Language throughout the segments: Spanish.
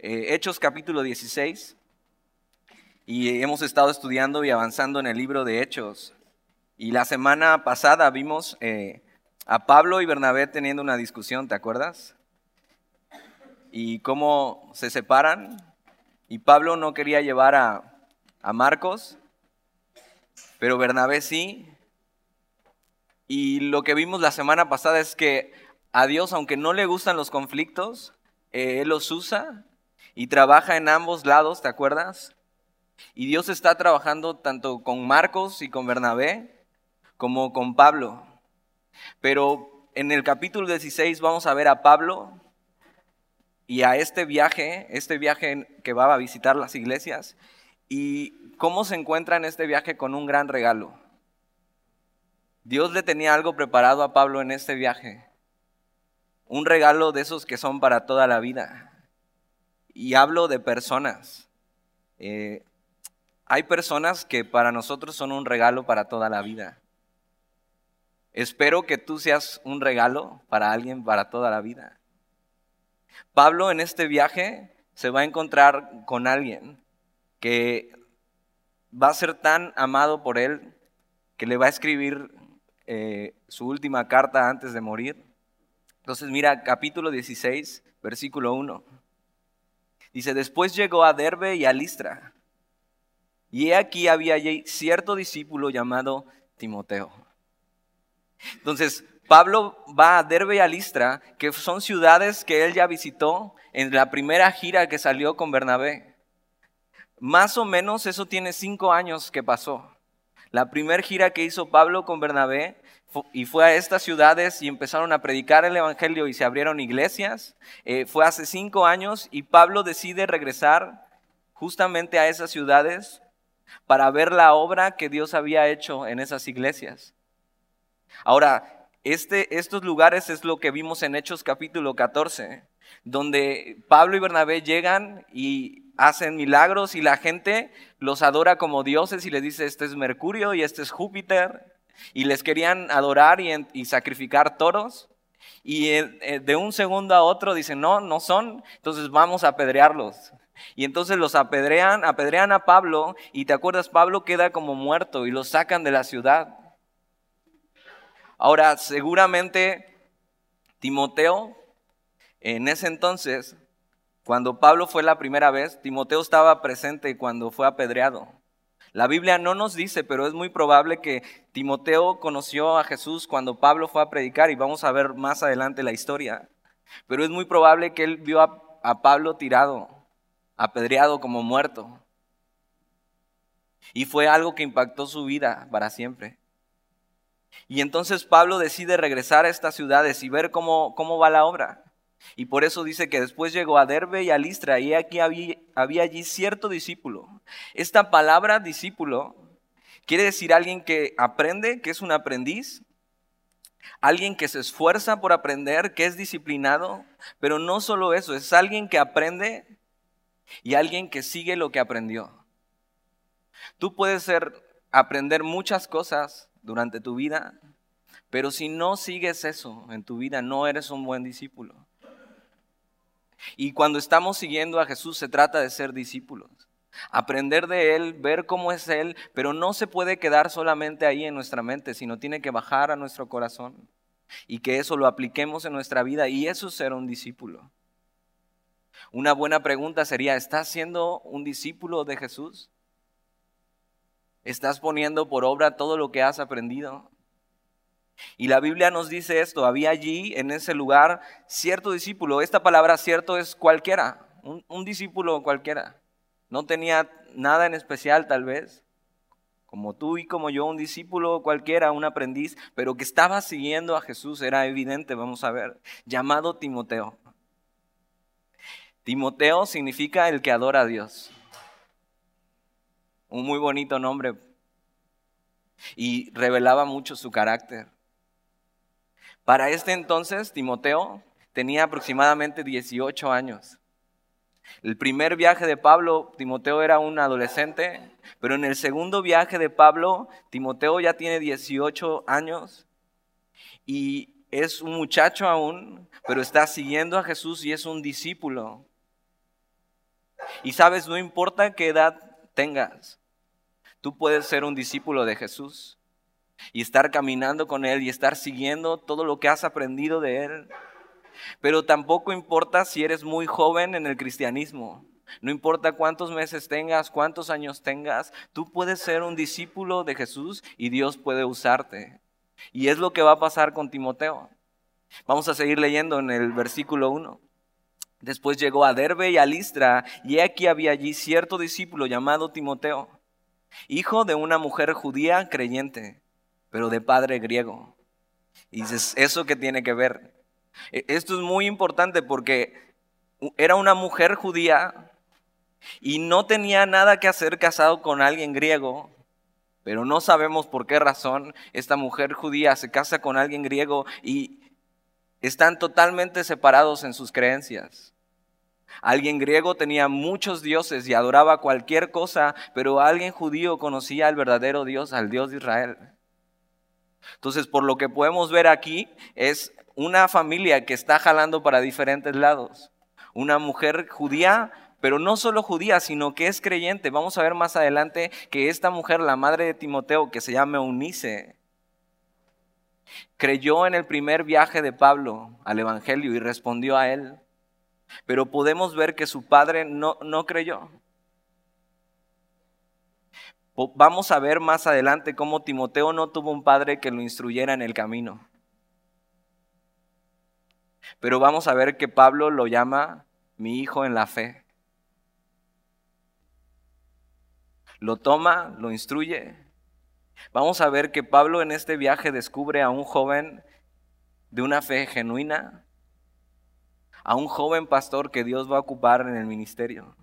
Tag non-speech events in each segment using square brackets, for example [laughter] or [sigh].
Eh, Hechos capítulo 16. Y hemos estado estudiando y avanzando en el libro de Hechos. Y la semana pasada vimos eh, a Pablo y Bernabé teniendo una discusión, ¿te acuerdas? Y cómo se separan. Y Pablo no quería llevar a, a Marcos, pero Bernabé sí. Y lo que vimos la semana pasada es que a Dios, aunque no le gustan los conflictos, eh, Él los usa y trabaja en ambos lados, ¿te acuerdas? Y Dios está trabajando tanto con Marcos y con Bernabé como con Pablo. Pero en el capítulo 16 vamos a ver a Pablo y a este viaje, este viaje que va a visitar las iglesias, y cómo se encuentra en este viaje con un gran regalo. Dios le tenía algo preparado a Pablo en este viaje, un regalo de esos que son para toda la vida. Y hablo de personas. Eh, hay personas que para nosotros son un regalo para toda la vida. Espero que tú seas un regalo para alguien para toda la vida. Pablo en este viaje se va a encontrar con alguien que va a ser tan amado por él que le va a escribir eh, su última carta antes de morir. Entonces mira capítulo 16, versículo 1. Dice, después llegó a Derbe y a Listra. Y aquí había cierto discípulo llamado Timoteo. Entonces, Pablo va a Derbe y a Listra, que son ciudades que él ya visitó en la primera gira que salió con Bernabé. Más o menos eso tiene cinco años que pasó. La primera gira que hizo Pablo con Bernabé y fue a estas ciudades y empezaron a predicar el Evangelio y se abrieron iglesias. Eh, fue hace cinco años y Pablo decide regresar justamente a esas ciudades para ver la obra que Dios había hecho en esas iglesias. Ahora, este, estos lugares es lo que vimos en Hechos capítulo 14, donde Pablo y Bernabé llegan y hacen milagros y la gente los adora como dioses y les dice, este es Mercurio y este es Júpiter y les querían adorar y, sacrificar toros. Y eh, de un segundo a otro dicen, no, no son, entonces vamos a apedrearlos. Y entonces los apedrean, apedrean a Pablo y te acuerdas, Pablo queda como muerto y lo sacan de la ciudad. Ahora, seguramente Timoteo, en ese entonces, cuando Pablo fue la primera vez, Timoteo estaba presente cuando fue apedreado. La Biblia no nos dice, pero es muy probable que Timoteo conoció a Jesús cuando Pablo fue a predicar y vamos a ver más adelante la historia. Pero es muy probable que él vio a, Pablo tirado, apedreado como muerto. Y fue algo que impactó su vida para siempre. Y entonces Pablo decide regresar a estas ciudades y ver cómo, cómo va la obra. Y por eso dice que después llegó a Derbe y a Listra y aquí había, allí cierto discípulo. Esta palabra discípulo quiere decir alguien que aprende, que es un aprendiz, alguien que se esfuerza por aprender, que es disciplinado, pero no solo eso, es alguien que aprende y alguien que sigue lo que aprendió. Tú puedes ser, aprender muchas cosas durante tu vida, pero si no sigues eso en tu vida, no eres un buen discípulo. Y cuando estamos siguiendo a Jesús se trata de ser discípulos. Aprender de Él, ver cómo es Él, pero no se puede quedar solamente ahí en nuestra mente, sino tiene que bajar a nuestro corazón y que eso lo apliquemos en nuestra vida y eso es ser un discípulo. Una buena pregunta sería, ¿estás siendo un discípulo de Jesús? ¿Estás poniendo por obra todo lo que has aprendido? Y la Biblia nos dice esto, había allí en ese lugar cierto discípulo, esta palabra cierto es cualquiera, un, discípulo cualquiera, no tenía nada en especial tal vez, como tú y como yo, un discípulo cualquiera, un aprendiz, pero que estaba siguiendo a Jesús, era evidente, vamos a ver, llamado Timoteo. Timoteo significa el que adora a Dios. Un muy bonito nombre. Y revelaba mucho su carácter. Para este entonces, Timoteo tenía aproximadamente 18 años. El primer viaje de Pablo, Timoteo era un adolescente, pero en el segundo viaje de Pablo, Timoteo ya tiene 18 años y es un muchacho aún, pero está siguiendo a Jesús y es un discípulo. Y sabes, no importa qué edad tengas, tú puedes ser un discípulo de Jesús y estar caminando con Él y estar siguiendo todo lo que has aprendido de Él. Pero tampoco importa si eres muy joven en el cristianismo. No importa cuántos meses tengas, cuántos años tengas, tú puedes ser un discípulo de Jesús y Dios puede usarte. Y es lo que va a pasar con Timoteo. Vamos a seguir leyendo en el versículo 1. Después llegó a Derbe y a Listra, y aquí había allí cierto discípulo llamado Timoteo, hijo de una mujer judía creyente, pero de padre griego. Y dices, ¿eso qué tiene que ver? E, esto es muy importante porque era una mujer judía y no tenía nada que hacer casado con alguien griego, pero no sabemos por qué razón esta mujer judía se casa con alguien griego y están totalmente separados en sus creencias. Alguien griego tenía muchos dioses y adoraba cualquier cosa, pero alguien judío conocía al verdadero Dios, al Dios de Israel. Entonces, por lo que podemos ver aquí, es una familia que está jalando para diferentes lados. Una mujer judía, pero no solo judía, sino que es creyente. Vamos a ver más adelante que esta mujer, la madre de Timoteo, que se llama Eunice, creyó en el primer viaje de Pablo al Evangelio y respondió a él. Pero podemos ver que su padre no, no creyó. Vamos a ver más adelante cómo Timoteo no tuvo un padre que lo instruyera en el camino. Pero vamos a ver que Pablo lo llama mi hijo en la fe. Lo toma, lo instruye. Vamos a ver que Pablo en este viaje descubre a un joven de una fe genuina, a un joven pastor que Dios va a ocupar en el ministerio.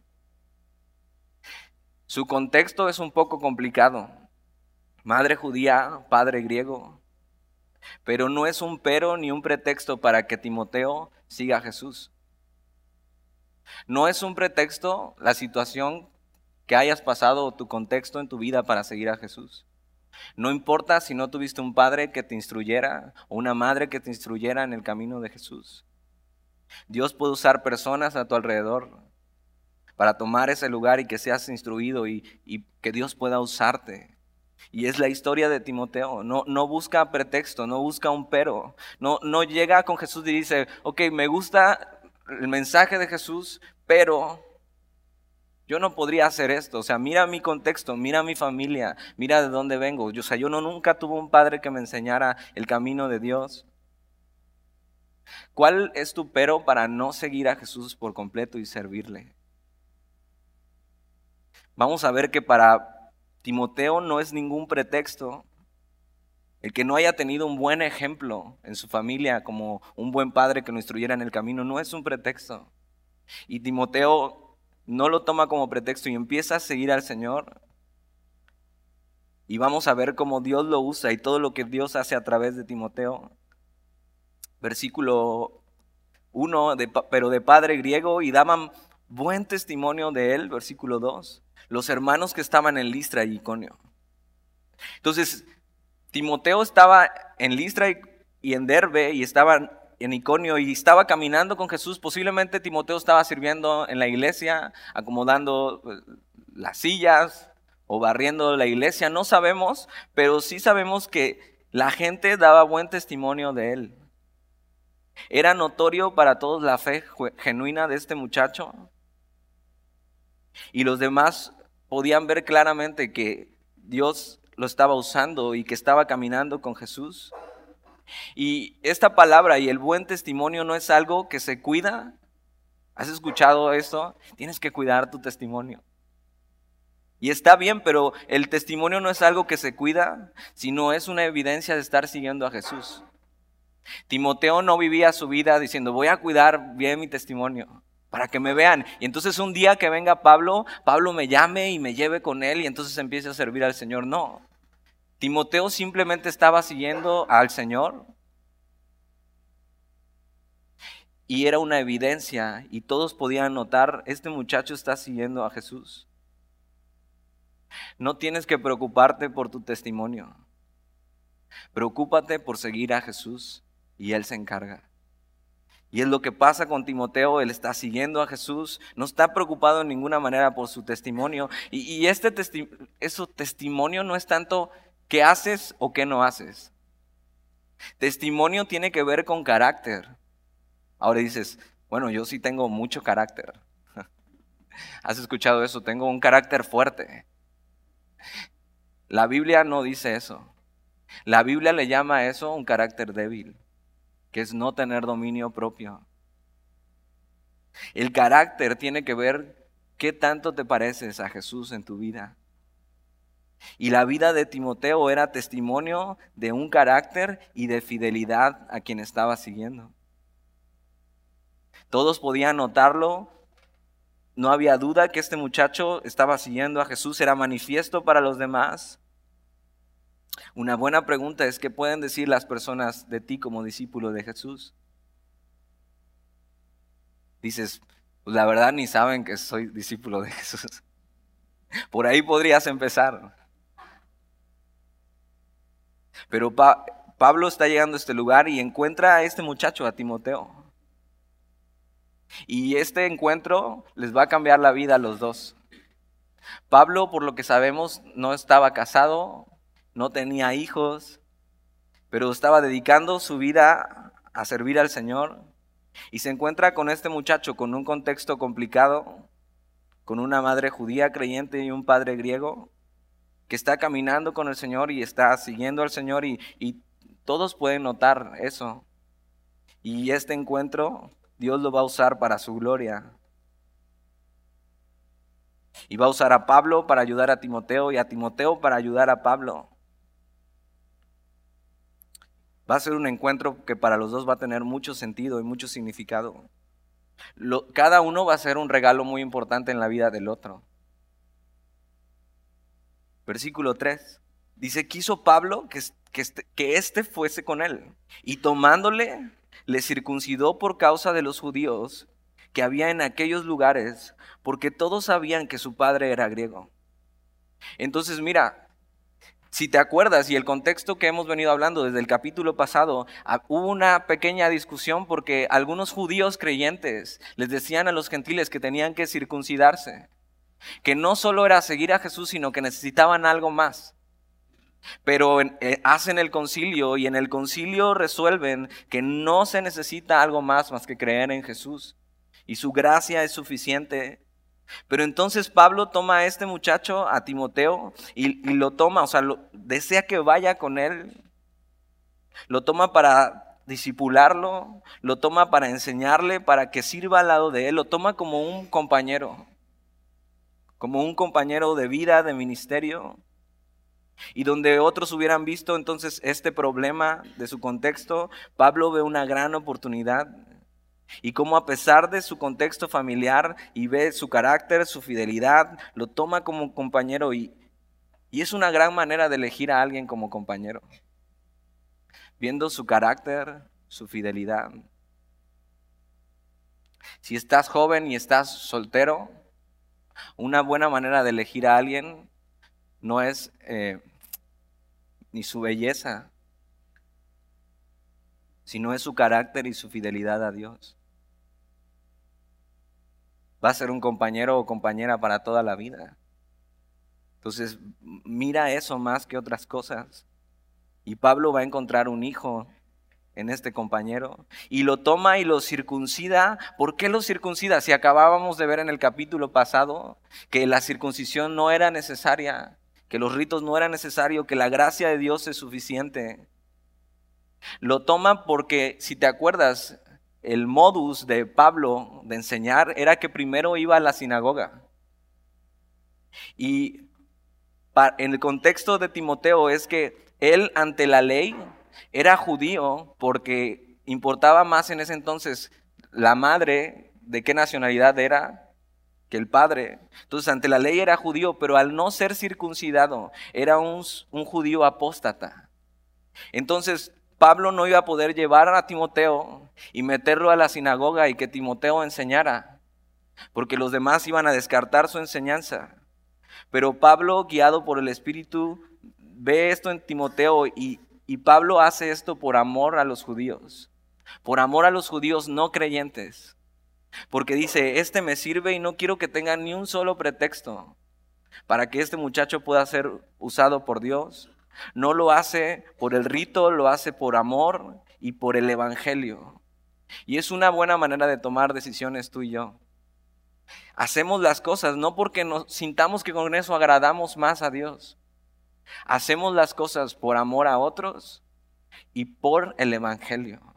Su contexto es un poco complicado. Madre judía, padre griego. Pero no es un pero ni un pretexto para que Timoteo siga a Jesús. No es un pretexto la situación que hayas pasado o tu contexto en tu vida para seguir a Jesús. No importa si no tuviste un padre que te instruyera o una madre que te instruyera en el camino de Jesús. Dios puede usar personas a tu alrededor para tomar ese lugar y que seas instruido y, que Dios pueda usarte. Y es la historia de Timoteo. No, busca pretexto, no busca un pero. No, no llega con Jesús y dice, ok, me gusta el mensaje de Jesús, pero yo no podría hacer esto. O sea, mira mi contexto, mira mi familia, mira de dónde vengo. Yo, o sea, yo no, nunca tuve un padre que me enseñara el camino de Dios. ¿Cuál es tu pero para no seguir a Jesús por completo y servirle? Vamos a ver que para Timoteo no es ningún pretexto el que no haya tenido un buen ejemplo en su familia como un buen padre que lo instruyera en el camino, no es un pretexto. Y Timoteo no lo toma como pretexto y empieza a seguir al Señor. Y vamos a ver cómo Dios lo usa y todo lo que Dios hace a través de Timoteo versículo 1, pero de padre griego, y daban buen testimonio de él, versículo 2, los hermanos que estaban en Listra y Iconio. Entonces, Timoteo estaba en Listra y en Derbe y estaba en Iconio y estaba caminando con Jesús. Posiblemente Timoteo estaba sirviendo en la iglesia, acomodando pues, las sillas o barriendo la iglesia, no sabemos, pero sí sabemos que la gente daba buen testimonio de él. ¿Era notorio para todos la fe genuina de este muchacho? Y los demás podían ver claramente que Dios lo estaba usando y que estaba caminando con Jesús. Y esta palabra y el buen testimonio no es algo que se cuida. ¿Has escuchado esto? Tienes que cuidar tu testimonio. Y está bien, pero el testimonio no es algo que se cuida, sino es una evidencia de estar siguiendo a Jesús. Timoteo no vivía su vida diciendo, voy a cuidar bien mi testimonio para que me vean. Y entonces un día que venga Pablo, Pablo me llame y me lleve con él y entonces empiece a servir al Señor. No. Timoteo simplemente estaba siguiendo al Señor y era una evidencia y todos podían notar, este muchacho está siguiendo a Jesús. No tienes que preocuparte por tu testimonio. Preocúpate por seguir a Jesús y Él se encarga. Y es lo que pasa con Timoteo, él está siguiendo a Jesús, no está preocupado en ninguna manera por su testimonio. Y, este eso, testimonio no es tanto qué haces o qué no haces. Testimonio tiene que ver con carácter. Ahora dices, bueno, yo sí tengo mucho carácter. [laughs] ¿Has escuchado eso? Tengo un carácter fuerte. La Biblia no dice eso. La Biblia le llama a eso un carácter débil que es no tener dominio propio. El carácter tiene que ver qué tanto te pareces a Jesús en tu vida. Y la vida de Timoteo era testimonio de un carácter y de fidelidad a quien estaba siguiendo. Todos podían notarlo. No había duda que este muchacho estaba siguiendo a Jesús, era manifiesto para los demás. Una buena pregunta es, ¿qué pueden decir las personas de ti como discípulo de Jesús? Dices, pues la verdad ni saben que soy discípulo de Jesús. [laughs] Por ahí podrías empezar. Pero Pablo está llegando a este lugar y encuentra a este muchacho, a Timoteo. Y este encuentro les va a cambiar la vida a los dos. Pablo, por lo que sabemos, no estaba casado, no tenía hijos, pero estaba dedicando su vida a servir al Señor y se encuentra con este muchacho con un contexto complicado, con una madre judía creyente y un padre griego, que está caminando con el Señor y está siguiendo al Señor y, y todos pueden notar eso. Y este encuentro Dios lo va a usar para su gloria. Y va a usar a Pablo para ayudar a Timoteo y a Timoteo para ayudar a Pablo. Va a ser un encuentro que para los dos va a tener mucho sentido y mucho significado. cada uno va a ser un regalo muy importante en la vida del otro. Versículo 3. Dice, quiso Pablo que, este, que éste fuese con él. Y tomándole, le circuncidó por causa de los judíos que había en aquellos lugares, porque todos sabían que su padre era griego. Entonces, mira, si te acuerdas, y el contexto que hemos venido hablando desde el capítulo pasado, ah, hubo una pequeña discusión porque algunos judíos creyentes les decían a los gentiles que tenían que circuncidarse, que no solo era seguir a Jesús, sino que necesitaban algo más. Pero eh, hacen el concilio y en el concilio resuelven que no se necesita algo más más que creer en Jesús. Y su gracia es suficiente pero entonces Pablo toma a este muchacho, a Timoteo, y, lo toma, o sea, desea que vaya con él. Lo toma para disipularlo, lo toma para enseñarle, para que sirva al lado de él, lo toma como un compañero, como un compañero de vida, de ministerio. Y donde otros hubieran visto entonces este problema de su contexto, Pablo ve una gran oportunidad y cómo a pesar de su contexto familiar y ve su carácter, su fidelidad, lo toma como compañero y, y es una gran manera de elegir a alguien como compañero. Viendo su carácter, su fidelidad. Si estás joven y estás soltero, una buena manera de elegir a alguien no es eh, ni su belleza, sino es su carácter y su fidelidad a Dios. Va a ser un compañero o compañera para toda la vida. Entonces, mira eso más que otras cosas. Y Pablo va a encontrar un hijo en este compañero y lo toma y lo circuncida. ¿Por qué lo circuncida? Si acabábamos de ver en el capítulo pasado que la circuncisión no era necesaria, que los ritos no eran necesarios, que la gracia de Dios es suficiente. Lo toma porque, si te acuerdas, el modus de Pablo de enseñar era que primero iba a la sinagoga. Y en el contexto de Timoteo es que él ante la ley era judío porque importaba más en ese entonces la madre de qué nacionalidad era que el padre. Entonces ante la ley era judío, pero al no ser circuncidado era un, judío apóstata. Entonces Pablo no iba a poder llevar a Timoteo y meterlo a la sinagoga y que Timoteo enseñara, porque los demás iban a descartar su enseñanza. Pero Pablo, guiado por el Espíritu, ve esto en Timoteo y, y Pablo hace esto por amor a los judíos. por amor a los judíos no creyentes, porque dice, este me sirve y no quiero que tenga ni un solo pretexto para que este muchacho pueda ser usado por Dios. No lo hace por el rito, lo hace por amor y por el Evangelio. Y es una buena manera de tomar decisiones tú y yo. Hacemos las cosas no porque nos sintamos que con eso agradamos más a Dios. Hacemos las cosas por amor a otros y por el Evangelio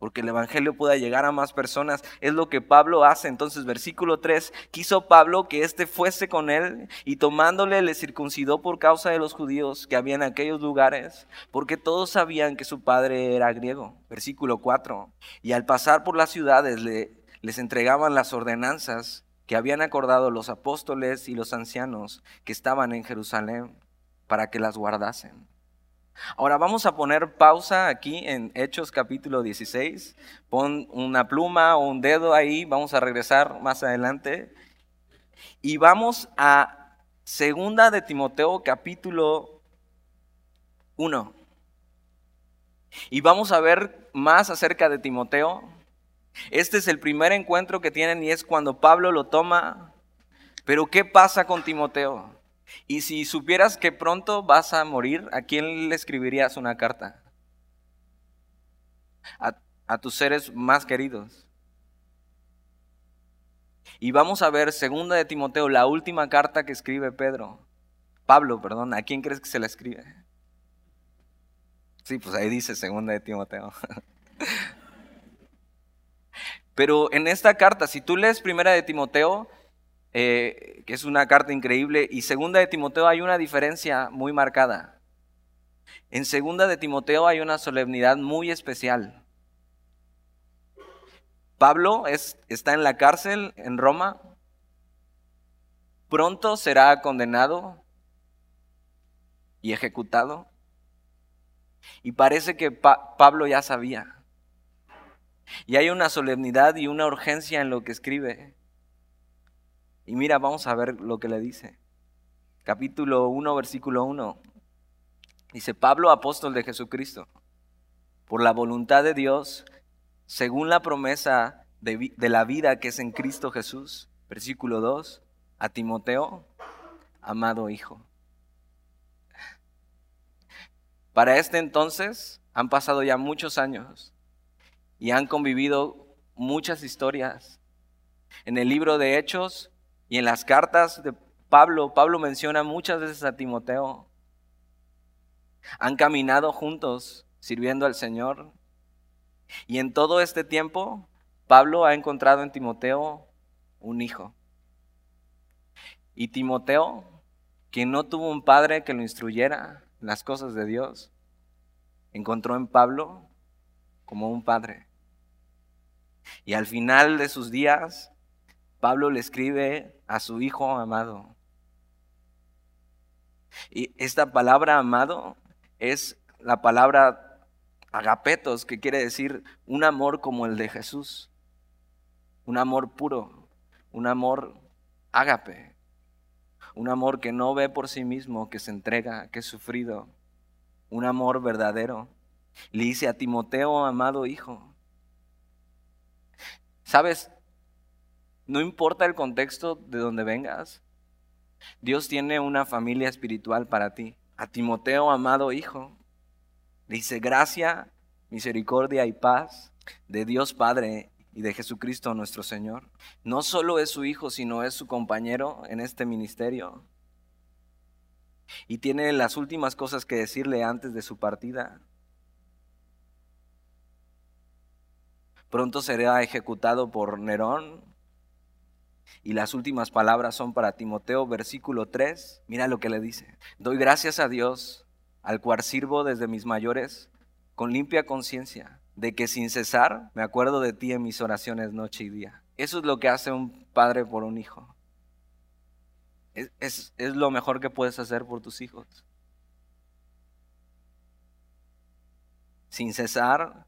porque el Evangelio pueda llegar a más personas. Es lo que Pablo hace. Entonces, versículo 3, quiso Pablo que éste fuese con él y tomándole le circuncidó por causa de los judíos que había en aquellos lugares, porque todos sabían que su padre era griego. Versículo 4, y al pasar por las ciudades le, les entregaban las ordenanzas que habían acordado los apóstoles y los ancianos que estaban en Jerusalén para que las guardasen. Ahora vamos a poner pausa aquí en Hechos capítulo 16. Pon una pluma o un dedo ahí, vamos a regresar más adelante. Y vamos a Segunda de Timoteo capítulo 1. Y vamos a ver más acerca de Timoteo. Este es el primer encuentro que tienen y es cuando Pablo lo toma. Pero ¿qué pasa con Timoteo? Y si supieras que pronto vas a morir, ¿a quién le escribirías una carta? A, tus seres más queridos. Y vamos a ver segunda de Timoteo, la última carta que escribe Pedro. Pablo, perdón, ¿a quién crees que se la escribe? Sí, pues ahí dice segunda de Timoteo. [laughs] Pero en esta carta, si tú lees primera de Timoteo, eh, que es una carta increíble, y segunda de Timoteo hay una diferencia muy marcada. En segunda de Timoteo hay una solemnidad muy especial. Pablo es, está en la cárcel en Roma, pronto será condenado y ejecutado. Y parece que Pablo ya sabía. Y hay una solemnidad y una urgencia en lo que escribe. Y mira, vamos a ver lo que le dice. Capítulo 1, versículo 1. Dice, Pablo, apóstol de Jesucristo, por la voluntad de Dios, según la promesa de, la vida que es en Cristo Jesús. Versículo 2. A Timoteo, amado hijo. Para este entonces han pasado ya muchos años y han convivido muchas historias. En el libro de Hechos y en las cartas de Pablo, Pablo menciona muchas veces a Timoteo. Han caminado juntos sirviendo al Señor. Y en todo este tiempo, Pablo ha encontrado en Timoteo un hijo. Y Timoteo, que no tuvo un padre que lo instruyera en las cosas de Dios, encontró en Pablo como un padre. Y al final de sus días, Pablo le escribe a su hijo amado. Y esta palabra amado es la palabra agapetos, que quiere decir un amor como el de Jesús. Un amor puro, un amor ágape. Un amor que no ve por sí mismo, que se entrega, que es sufrido. Un amor verdadero. Le dice a Timoteo, amado hijo. ¿Sabes? No importa el contexto de donde vengas. Dios tiene una familia espiritual para ti. A Timoteo, amado hijo, dice gracia, misericordia y paz de Dios Padre y de Jesucristo nuestro Señor. No solo es su hijo, sino es su compañero en este ministerio. Y tiene las últimas cosas que decirle antes de su partida. Pronto será ejecutado por Nerón, y las últimas palabras son para Timoteo, versículo 3. Mira lo que le dice. Doy gracias a Dios, al cual sirvo desde mis mayores, con limpia conciencia, de que sin cesar me acuerdo de ti en mis oraciones noche y día. Eso es lo que hace un padre por un hijo. Es, es, es lo mejor que puedes hacer por tus hijos. Sin cesar,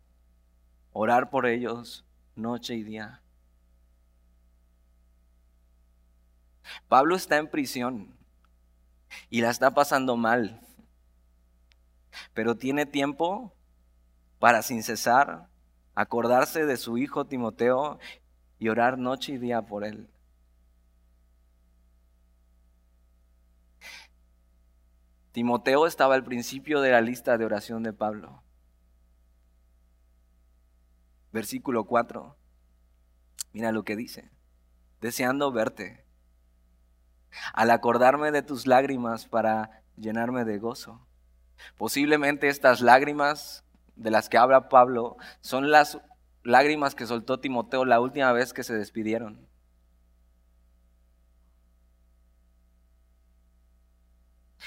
orar por ellos noche y día. Pablo está en prisión y la está pasando mal, pero tiene tiempo para sin cesar acordarse de su hijo Timoteo y orar noche y día por él. Timoteo estaba al principio de la lista de oración de Pablo. Versículo 4. Mira lo que dice. Deseando verte. Al acordarme de tus lágrimas para llenarme de gozo. Posiblemente estas lágrimas de las que habla Pablo son las lágrimas que soltó Timoteo la última vez que se despidieron.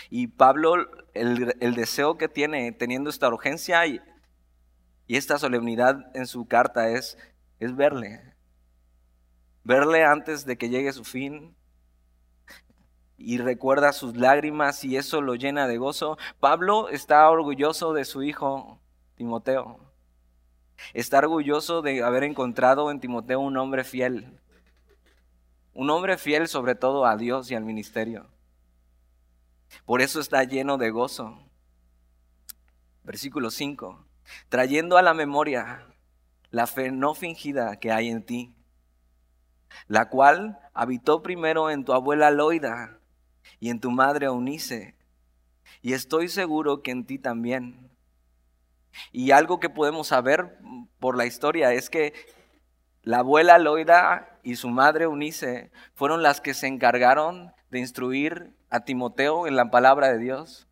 Y Pablo, el, deseo que tiene teniendo esta urgencia y, esta solemnidad en su carta es, es verle. Verle antes de que llegue su fin, y recuerda sus lágrimas y eso lo llena de gozo. Pablo está orgulloso de su hijo Timoteo. Está orgulloso de haber encontrado en Timoteo un hombre fiel. Un hombre fiel sobre todo a Dios y al ministerio. Por eso está lleno de gozo. Versículo 5. Trayendo a la memoria la fe no fingida que hay en ti, la cual habitó primero en tu abuela Loida y en tu madre Eunice, y estoy seguro que en ti también. Y algo que podemos saber por la historia es que la abuela Loida y su madre Eunice fueron las que se encargaron de instruir a Timoteo en la palabra de Dios.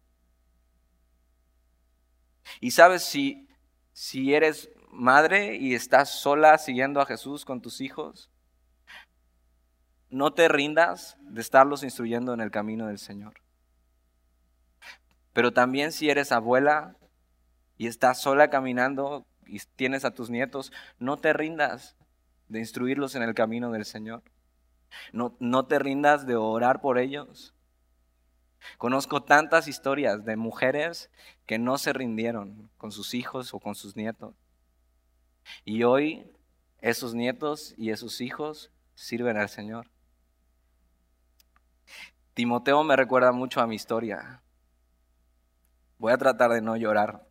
Y sabes, si, si eres madre y estás sola siguiendo a Jesús con tus hijos, no te rindas de estarlos instruyendo en el camino del Señor. Pero también si eres abuela y estás sola caminando y tienes a tus nietos, no te rindas de instruirlos en el camino del Señor. No, no te rindas de orar por ellos. Conozco tantas historias de mujeres que no se rindieron con sus hijos o con sus nietos. Y hoy esos nietos y esos hijos sirven al Señor. Timoteo me recuerda mucho a mi historia. Voy a tratar de no llorar.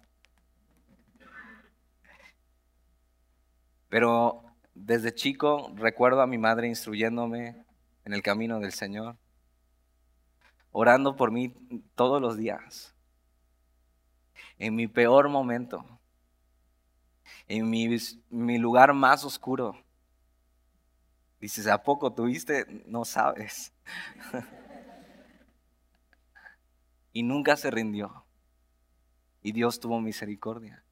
Pero desde chico recuerdo a mi madre instruyéndome en el camino del Señor, orando por mí todos los días, en mi peor momento, en mi, lugar más oscuro. Dices, ¿a poco tuviste? No sabes. [laughs] y nunca se rindió. Y Dios tuvo misericordia.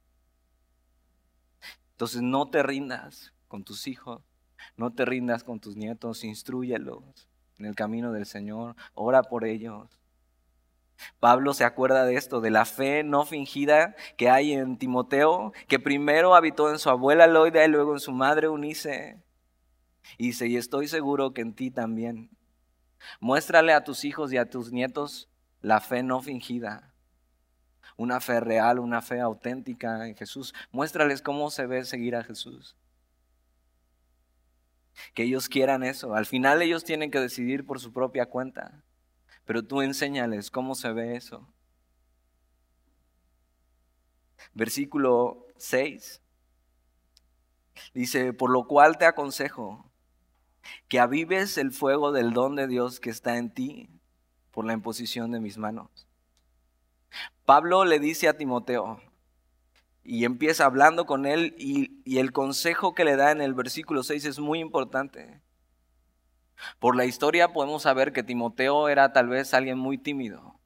Entonces no te rindas con tus hijos, no te rindas con tus nietos, instruyelos en el camino del Señor, ora por ellos. Pablo se acuerda de esto, de la fe no fingida que hay en Timoteo, que primero habitó en su abuela Loida y luego en su madre Unice. Y dice, y estoy seguro que en ti también. Muéstrale a tus hijos y a tus nietos la fe no fingida una fe real, una fe auténtica en Jesús. Muéstrales cómo se ve seguir a Jesús. Que ellos quieran eso. Al final ellos tienen que decidir por su propia cuenta. Pero tú enséñales cómo se ve eso. Versículo 6. Dice, por lo cual te aconsejo que avives el fuego del don de Dios que está en ti por la imposición de mis manos. Pablo le dice a Timoteo, y empieza hablando con él, y, el consejo que le da en el versículo 6 es muy importante. Por la historia podemos saber que Timoteo era tal vez alguien muy tímido.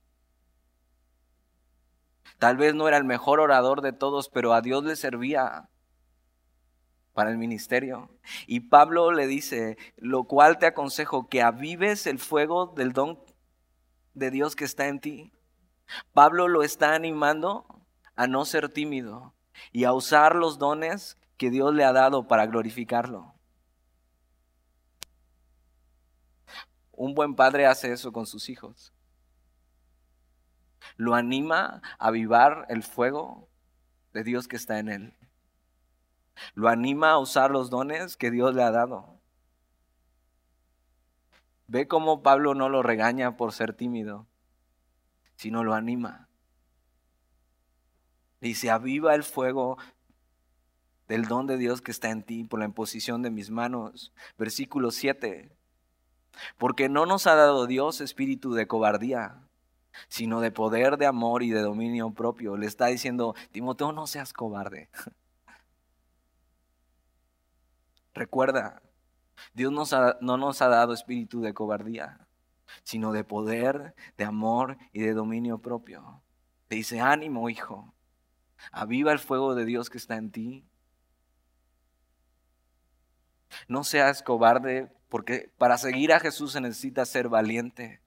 Tal vez no era el mejor orador de todos, pero a Dios le servía para el ministerio. Y Pablo le dice, lo cual te aconsejo que avives el fuego del don de Dios que está en ti. Pablo lo está animando a no ser tímido y a usar los dones que Dios le ha dado para glorificarlo. Un buen padre hace eso con sus hijos. Lo anima a avivar el fuego de Dios que está en él. Lo anima a usar los dones que Dios le ha dado. Ve cómo Pablo no lo regaña por ser tímido sino lo anima. Dice, aviva el fuego del don de Dios que está en ti por la imposición de mis manos. Versículo 7. Porque no nos ha dado Dios espíritu de cobardía, sino de poder, de amor y de dominio propio. Le está diciendo, Timoteo, no seas cobarde. [laughs] Recuerda, Dios no nos ha dado espíritu de cobardía, sino de poder, de amor y de dominio propio. Te dice, ánimo, hijo, aviva el fuego de Dios que está en ti. No seas cobarde, porque para seguir a Jesús se necesita ser valiente.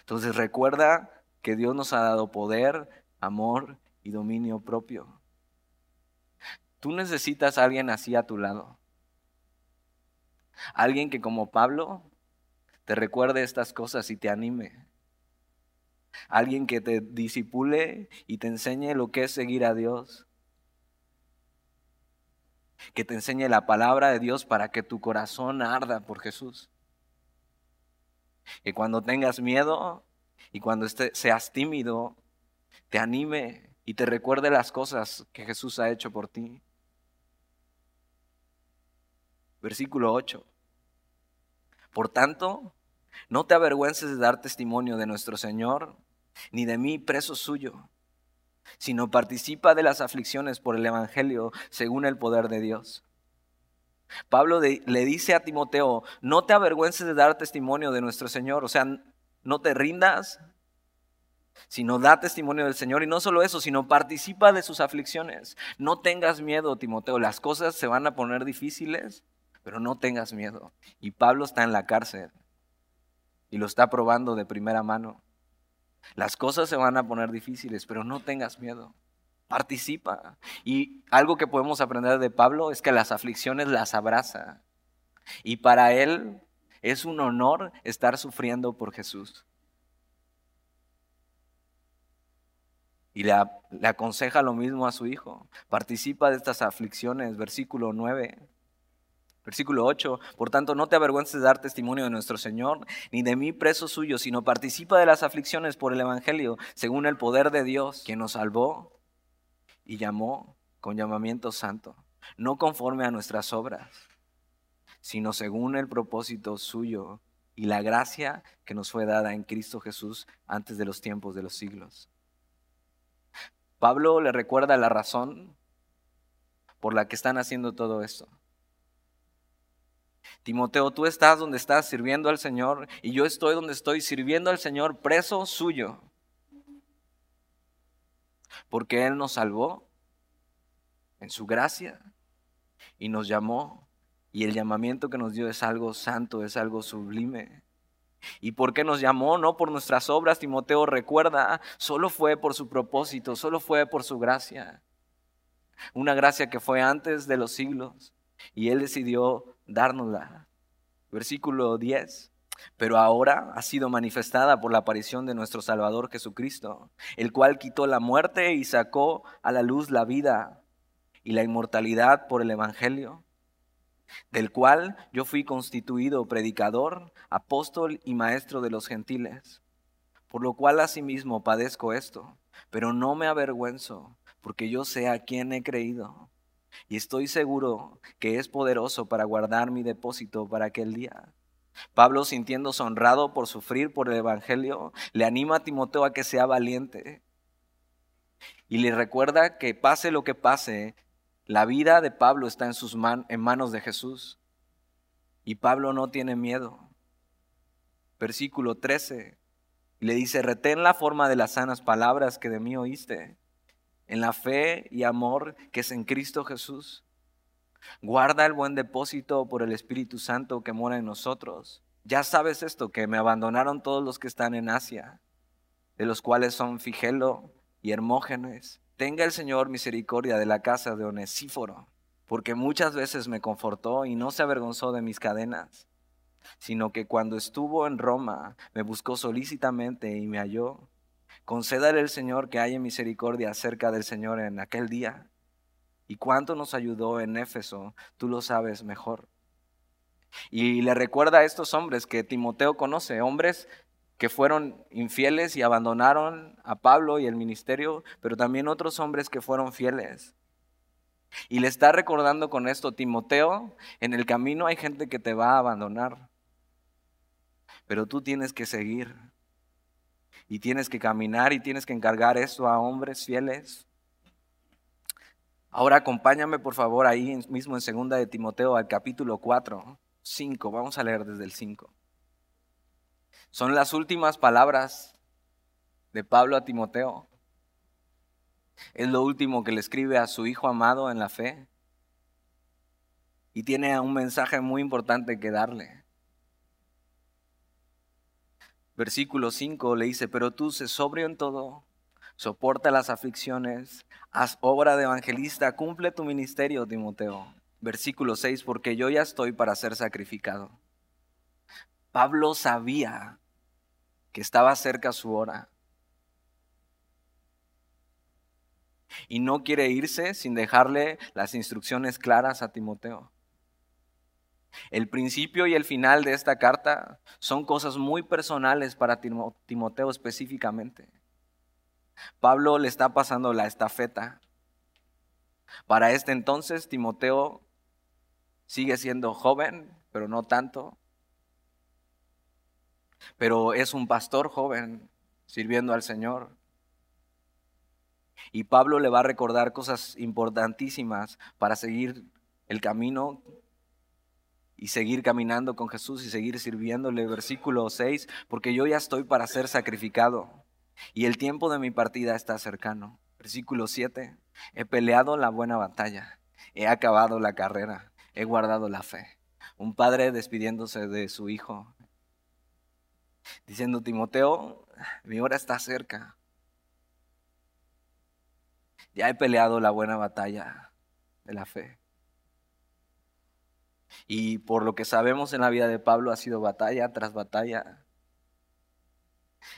Entonces recuerda que Dios nos ha dado poder, amor y dominio propio. Tú necesitas a alguien así a tu lado. Alguien que como Pablo te recuerde estas cosas y te anime. Alguien que te disipule y te enseñe lo que es seguir a Dios. Que te enseñe la palabra de Dios para que tu corazón arda por Jesús. Que cuando tengas miedo y cuando seas tímido, te anime y te recuerde las cosas que Jesús ha hecho por ti. Versículo 8. Por tanto, no te avergüences de dar testimonio de nuestro Señor, ni de mí preso suyo, sino participa de las aflicciones por el Evangelio según el poder de Dios. Pablo le dice a Timoteo, no te avergüences de dar testimonio de nuestro Señor, o sea, no te rindas, sino da testimonio del Señor. Y no solo eso, sino participa de sus aflicciones. No tengas miedo, Timoteo, las cosas se van a poner difíciles, pero no tengas miedo. Y Pablo está en la cárcel y lo está probando de primera mano. Las cosas se van a poner difíciles, pero no tengas miedo. Participa. Y algo que podemos aprender de Pablo es que las aflicciones las abraza. Y para él es un honor estar sufriendo por Jesús. Y le, aconseja lo mismo a su hijo. Participa de estas aflicciones, versículo 9. Versículo 8, por tanto, no te avergüences de dar testimonio de nuestro Señor, ni de mí preso suyo, sino participa de las aflicciones por el Evangelio, según el poder de Dios, que nos salvó y llamó con llamamiento santo, no conforme a nuestras obras, sino según el propósito suyo y la gracia que nos fue dada en Cristo Jesús antes de los tiempos de los siglos. Pablo le recuerda la razón por la que están haciendo todo esto. Timoteo, tú estás donde estás sirviendo al Señor y yo estoy donde estoy sirviendo al Señor preso suyo. Porque Él nos salvó en su gracia y nos llamó y el llamamiento que nos dio es algo santo, es algo sublime. ¿Y por qué nos llamó? No por nuestras obras, Timoteo recuerda, solo fue por su propósito, solo fue por su gracia. Una gracia que fue antes de los siglos y Él decidió dárnosla. Versículo 10. Pero ahora ha sido manifestada por la aparición de nuestro Salvador Jesucristo, el cual quitó la muerte y sacó a la luz la vida y la inmortalidad por el Evangelio, del cual yo fui constituido predicador, apóstol y maestro de los gentiles, por lo cual asimismo padezco esto, pero no me avergüenzo, porque yo sé a quién he creído y estoy seguro que es poderoso para guardar mi depósito para aquel día. Pablo, sintiéndose honrado por sufrir por el Evangelio, le anima a Timoteo a que sea valiente. Y le recuerda que pase lo que pase, la vida de Pablo está en, sus en manos de Jesús. Y Pablo no tiene miedo. Versículo 13. Le dice, retén la forma de las sanas palabras que de mí oíste en la fe y amor que es en Cristo Jesús. Guarda el buen depósito por el Espíritu Santo que mora en nosotros. Ya sabes esto, que me abandonaron todos los que están en Asia, de los cuales son Figelo y Hermógenes. Tenga el Señor misericordia de la casa de Onesíforo, porque muchas veces me confortó y no se avergonzó de mis cadenas, sino que cuando estuvo en Roma me buscó solícitamente y me halló. Concédale el Señor que haya misericordia acerca del Señor en aquel día. Y cuánto nos ayudó en Éfeso, tú lo sabes mejor. Y le recuerda a estos hombres que Timoteo conoce, hombres que fueron infieles y abandonaron a Pablo y el ministerio, pero también otros hombres que fueron fieles. Y le está recordando con esto, Timoteo, en el camino hay gente que te va a abandonar, pero tú tienes que seguir y tienes que caminar y tienes que encargar eso a hombres fieles. Ahora acompáñame por favor ahí mismo en segunda de Timoteo al capítulo 4, 5, vamos a leer desde el 5. Son las últimas palabras de Pablo a Timoteo. Es lo último que le escribe a su hijo amado en la fe. Y tiene un mensaje muy importante que darle. Versículo 5 le dice, pero tú se sobrio en todo, soporta las aflicciones, haz obra de evangelista, cumple tu ministerio, Timoteo. Versículo 6, porque yo ya estoy para ser sacrificado. Pablo sabía que estaba cerca su hora. Y no quiere irse sin dejarle las instrucciones claras a Timoteo. El principio y el final de esta carta son cosas muy personales para Timoteo específicamente. Pablo le está pasando la estafeta. Para este entonces Timoteo sigue siendo joven, pero no tanto. Pero es un pastor joven sirviendo al Señor. Y Pablo le va a recordar cosas importantísimas para seguir el camino y seguir caminando con Jesús y seguir sirviéndole. Versículo 6, porque yo ya estoy para ser sacrificado y el tiempo de mi partida está cercano. Versículo 7, he peleado la buena batalla, he acabado la carrera, he guardado la fe. Un padre despidiéndose de su hijo, diciendo, Timoteo, mi hora está cerca. Ya he peleado la buena batalla de la fe. Y por lo que sabemos en la vida de Pablo ha sido batalla tras batalla.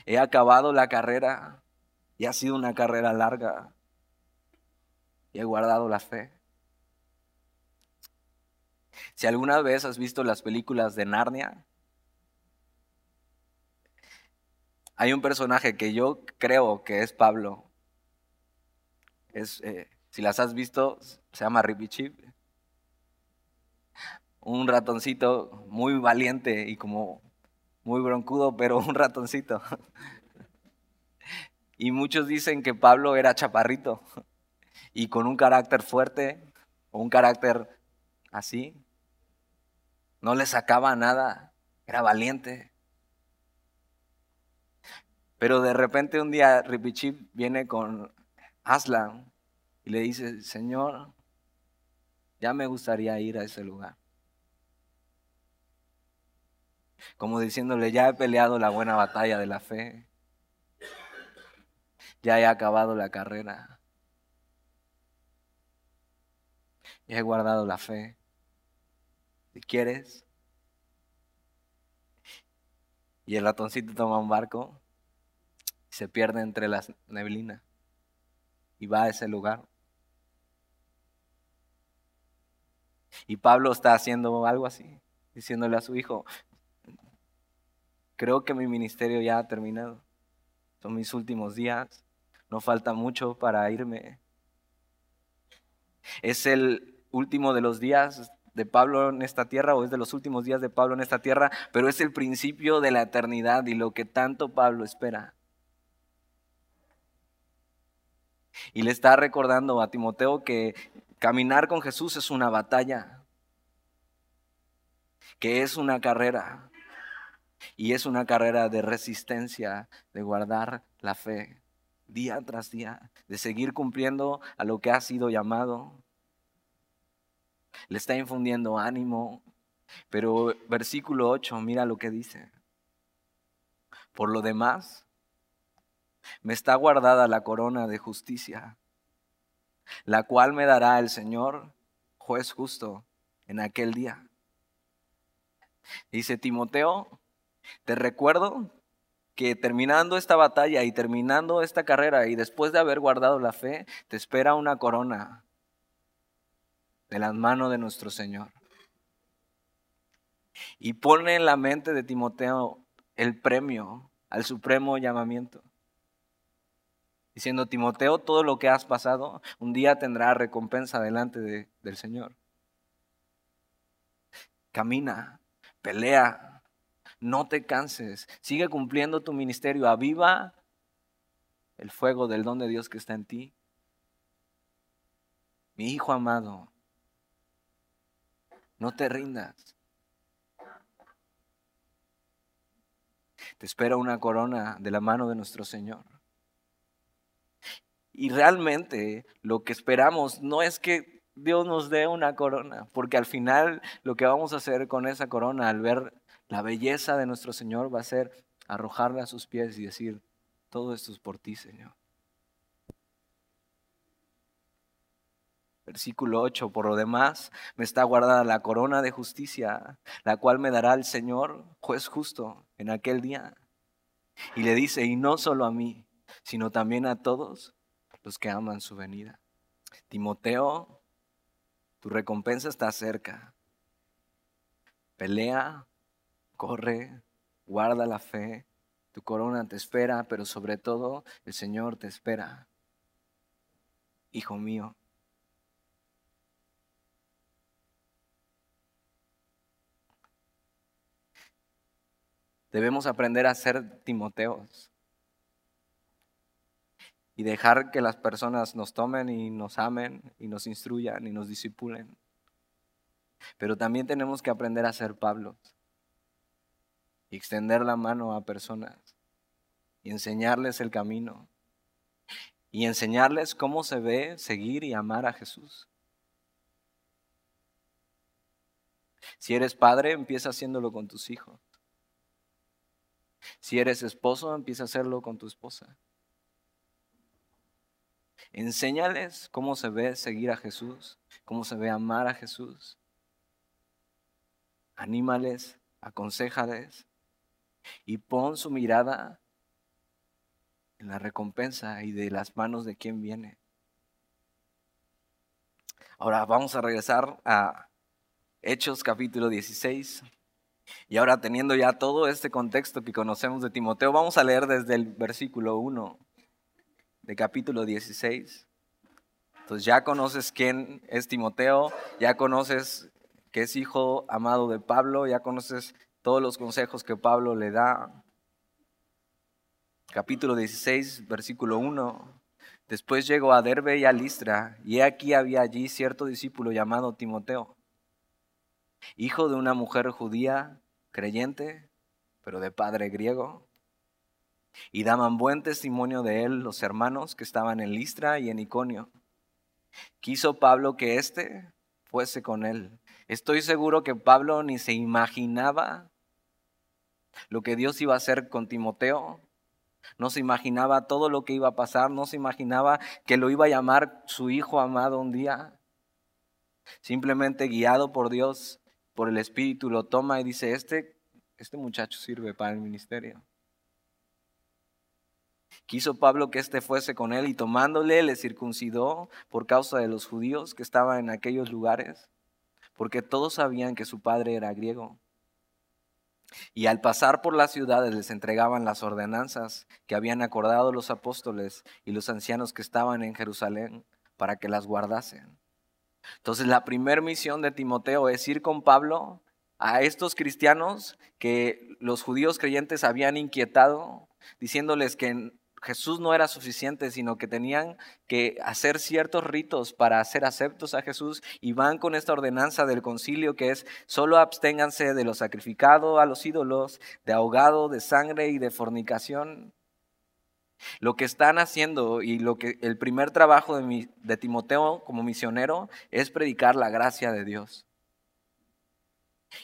He acabado la carrera y ha sido una carrera larga. Y he guardado la fe. Si alguna vez has visto las películas de Narnia, hay un personaje que yo creo que es Pablo, es, eh, si las has visto, se llama Rippy Chip. Un ratoncito muy valiente y como muy broncudo, pero un ratoncito. [laughs] Y muchos dicen que Pablo era chaparrito y con un carácter fuerte o un carácter así. No le sacaba nada, era valiente. Pero de repente un día Ripichip viene con Aslan y le dice, Señor, ya me gustaría ir a ese lugar. Como diciéndole, ya he peleado la buena batalla de la fe, ya he acabado la carrera, ya he guardado la fe. Si quieres. Y el ratoncito toma un barco y se pierde entre las neblinas y va a ese lugar. Y Pablo está haciendo algo así, diciéndole a su hijo, creo que mi ministerio ya ha terminado. Son mis últimos días, no falta mucho para irme. Es el último de los días de Pablo en esta tierra o es de los últimos días de Pablo en esta tierra, pero es el principio de la eternidad y lo que tanto Pablo espera. Y le está recordando a Timoteo que caminar con Jesús es una batalla, que es una carrera. Y es una carrera de resistencia, de guardar la fe día tras día, de seguir cumpliendo a lo que ha sido llamado. Le está infundiendo ánimo. Pero versículo 8, mira lo que dice. Por lo demás, me está guardada la corona de justicia, la cual me dará el Señor, juez justo, en aquel día. Dice Timoteo, te recuerdo que terminando esta batalla y terminando esta carrera y después de haber guardado la fe, te espera una corona de las manos de nuestro Señor. Y pone en la mente de Timoteo el premio al supremo llamamiento. Diciendo, Timoteo, todo lo que has pasado, un día tendrá recompensa delante del Señor. Camina, pelea, no te canses, sigue cumpliendo tu ministerio, aviva el fuego del don de Dios que está en ti. Mi hijo amado, no te rindas. Te espera una corona de la mano de nuestro Señor. Y realmente lo que esperamos no es que Dios nos dé una corona, porque al final lo que vamos a hacer con esa corona al ver la belleza de nuestro Señor va a ser arrojarla a sus pies y decir, todo esto es por ti, Señor. Versículo 8, por lo demás, me está guardada la corona de justicia, la cual me dará el Señor, juez justo, en aquel día. Y le dice, y no solo a mí, sino también a todos los que aman su venida. Timoteo, tu recompensa está cerca. Pelea, corre, guarda la fe, tu corona te espera, pero sobre todo el Señor te espera. Hijo mío, Debemos aprender a ser Timoteos y dejar que las personas nos tomen y nos amen y nos instruyan y nos disipulen. Pero también tenemos que aprender a ser Pablos extender la mano a personas y enseñarles el camino y enseñarles cómo se ve seguir y amar a Jesús. Si eres padre, empieza haciéndolo con tus hijos. Si eres esposo, empieza a hacerlo con tu esposa. Enséñales cómo se ve seguir a Jesús, cómo se ve amar a Jesús. Anímales, aconsejales y pon su mirada en la recompensa y de las manos de quien viene. Ahora vamos a regresar a Hechos capítulo 16. Y ahora teniendo ya todo este contexto que conocemos de Timoteo, vamos a leer desde el versículo 1 de capítulo 16. Entonces ya conoces quién es Timoteo, ya conoces que es hijo amado de Pablo, ya conoces todos los consejos que Pablo le da. Capítulo 16, versículo 1. Después llegó a Derbe y a Listra, y aquí había allí cierto discípulo llamado Timoteo hijo de una mujer judía creyente, pero de padre griego. Y daban buen testimonio de él los hermanos que estaban en Listra y en Iconio. Quiso Pablo que éste fuese con él. Estoy seguro que Pablo ni se imaginaba lo que Dios iba a hacer con Timoteo. No se imaginaba todo lo que iba a pasar, no se imaginaba que lo iba a llamar su hijo amado un día. Simplemente guiado por Dios, por el Espíritu, lo toma y dice, este, este muchacho sirve para el ministerio. Quiso Pablo que éste fuese con él y tomándole le circuncidó por causa de los judíos que estaban en aquellos lugares, porque todos sabían que su padre era griego. Y al pasar por las ciudades les entregaban las ordenanzas que habían acordado los apóstoles y los ancianos que estaban en Jerusalén para que las guardasen. Entonces la primera misión de Timoteo es ir con Pablo a estos cristianos que los judíos creyentes habían inquietado, diciéndoles que Jesús no era suficiente, sino que tenían que hacer ciertos ritos para ser aceptos a Jesús y van con esta ordenanza del concilio que es solo absténganse de lo sacrificado a los ídolos, de ahogado, de sangre y de fornicación. Lo que están haciendo y lo que el primer trabajo de, Timoteo como misionero es predicar la gracia de Dios.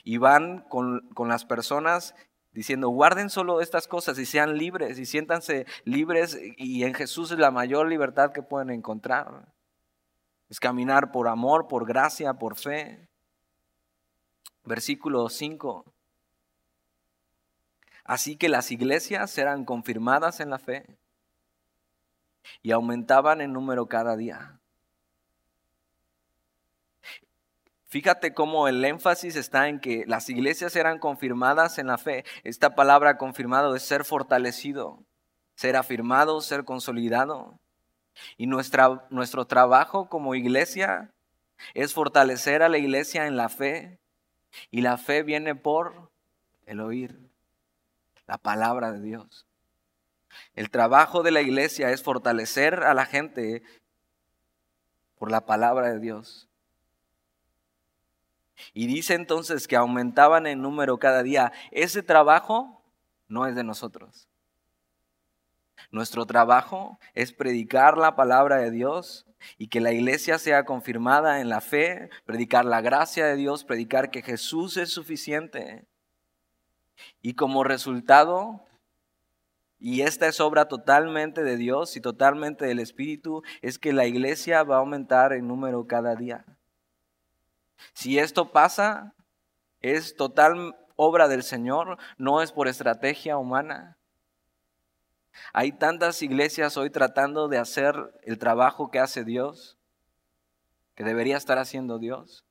Y van con, con las personas diciendo, guarden solo estas cosas y sean libres y siéntanse libres y en Jesús es la mayor libertad que pueden encontrar. Es caminar por amor, por gracia, por fe. Versículo 5. Así que las iglesias serán confirmadas en la fe y aumentaban en número cada día. Fíjate cómo el énfasis está en que las iglesias eran confirmadas en la fe. Esta palabra confirmado es ser fortalecido, ser afirmado, ser consolidado. Y nuestra, nuestro trabajo como iglesia es fortalecer a la iglesia en la fe. Y la fe viene por el oír la palabra de Dios. El trabajo de la iglesia es fortalecer a la gente por la palabra de Dios. Y dice entonces que aumentaban en número cada día. Ese trabajo no es de nosotros. Nuestro trabajo es predicar la palabra de Dios y que la iglesia sea confirmada en la fe, predicar la gracia de Dios, predicar que Jesús es suficiente. Y como resultado, y esta es obra totalmente de Dios y totalmente del Espíritu, es que la iglesia va a aumentar en número cada día. Si esto pasa, es total obra del Señor, no es por estrategia humana. Hay tantas iglesias hoy tratando de hacer el trabajo que hace Dios, que debería estar haciendo Dios,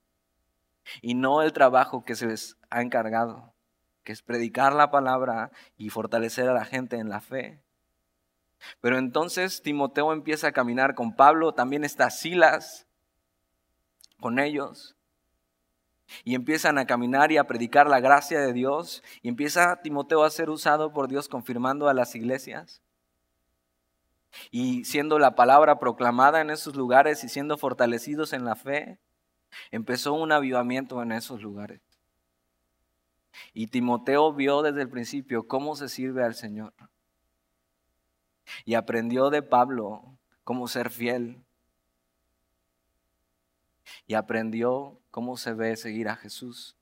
y no el trabajo que se les ha encargado, que es predicar la palabra y fortalecer a la gente en la fe. Pero entonces Timoteo empieza a caminar con Pablo, también está Silas con ellos y empiezan a caminar y a predicar la gracia de Dios y empieza Timoteo a ser usado por Dios confirmando a las iglesias y siendo la palabra proclamada en esos lugares y siendo fortalecidos en la fe, empezó un avivamiento en esos lugares. Y Timoteo vio desde el principio cómo se sirve al Señor. Y aprendió de Pablo cómo ser fiel. Y aprendió cómo se ve seguir a Jesús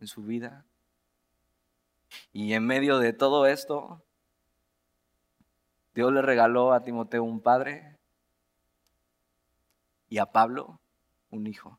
en su vida. Y en medio de todo esto, Dios le regaló a Timoteo un padre y a Pablo un hijo.